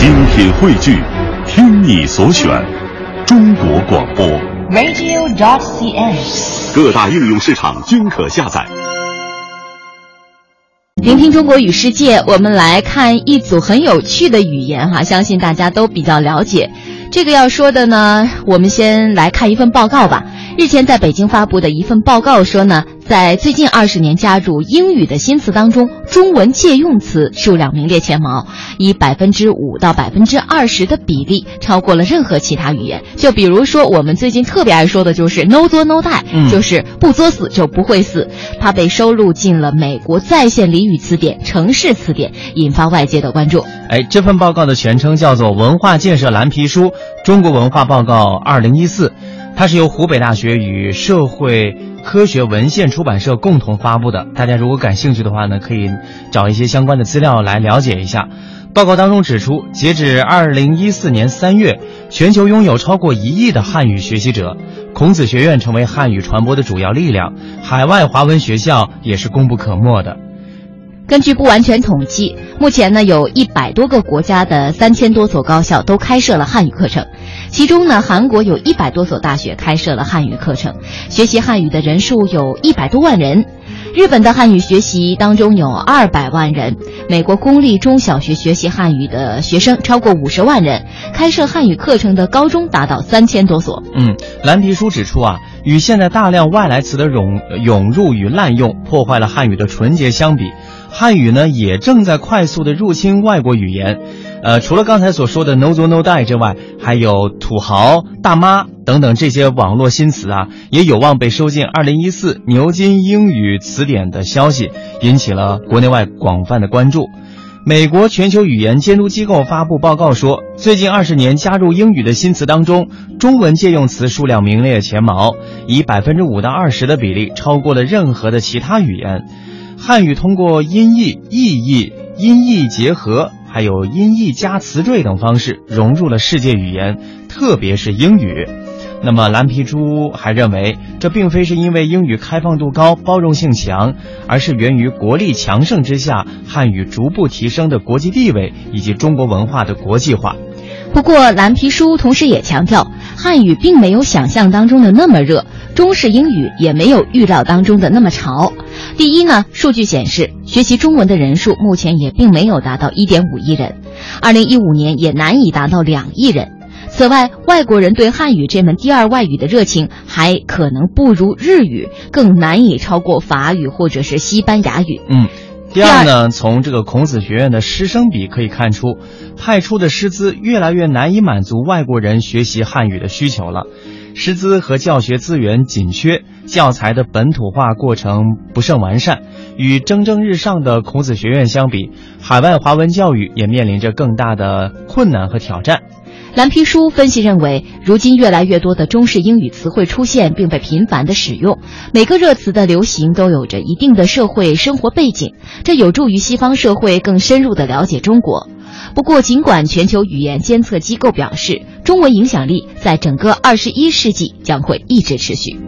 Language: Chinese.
精品汇聚，听你所选，中国广播。radio.dot.cn，。各大应用市场均可下载。聆听中国与世界，我们来看一组很有趣的语言哈，相信大家都比较了解。这个要说的呢，我们先来看一份报告吧。日前在北京发布的一份报告说呢，在最近二十年加入英语的新词当中，中文借用词数量名列前茅，以百分之五到百分之二十的比例超过了任何其他语言。就比如说，我们最近特别爱说的就是 “no 作 no die”，、嗯就是不作死就不会死。它被收录进了美国在线俚语词典、城市词典，引发外界的关注。哎，这份报告的全称叫做《文化建设蓝皮书：中国文化报告二零一四》，它是由湖北大学与社会科学文献出版社共同发布的。大家如果感兴趣的话呢，可以找一些相关的资料来了解一下。报告当中指出，截止二零一四年三月，全球拥有超过一亿的汉语学习者，孔子学院成为汉语传播的主要力量，海外华文学校也是功不可没的。根据不完全统计，目前呢有一百多个国家的三千多所高校都开设了汉语课程，其中呢韩国有一百多所大学开设了汉语课程，学习汉语的人数有一百多万人。日本的汉语学习当中有二百万人，美国公立中小学学习汉语的学生超过五十万人，开设汉语课程的高中达到三千多所。嗯，蓝皮书指出啊，与现在大量外来词的涌涌入与滥用，破坏了汉语的纯洁相比，汉语呢也正在快速的入侵外国语言。呃，除了刚才所说的 “no 作 no die” 之外，还有土豪、大妈等等这些网络新词啊，也有望被收进2014牛津英语词典的消息，引起了国内外广泛的关注。美国全球语言监督机构发布报告说，最近二十年加入英语的新词当中，中文借用词数量名列前茅，以百分之五到二十的比例超过了任何的其他语言。汉语通过音译、意译、音译结合，还有音译加词缀等方式融入了世界语言，特别是英语。那么蓝皮书还认为，这并非是因为英语开放度高、包容性强，而是源于国力强盛之下，汉语逐步提升的国际地位以及中国文化的国际化。不过，蓝皮书同时也强调，汉语并没有想象当中的那么热，中式英语也没有预料当中的那么潮。第一呢，数据显示，学习中文的人数目前也并没有达到1.5亿人，二零一五年也难以达到两亿人。此外，外国人对汉语这门第二外语的热情还可能不如日语，更难以超过法语或者是西班牙语。嗯。第二呢，从这个孔子学院的师生比可以看出，派出的师资越来越难以满足外国人学习汉语的需求了。师资和教学资源紧缺，教材的本土化过程不甚完善。与蒸蒸日上的孔子学院相比，海外华文教育也面临着更大的困难和挑战。蓝皮书分析认为，如今越来越多的中式英语词汇出现，并被频繁的使用。每个热词的流行都有着一定的社会生活背景，这有助于西方社会更深入的了解中国。不过，尽管全球语言监测机构表示，中文影响力在整个二十一世纪将会一直持续。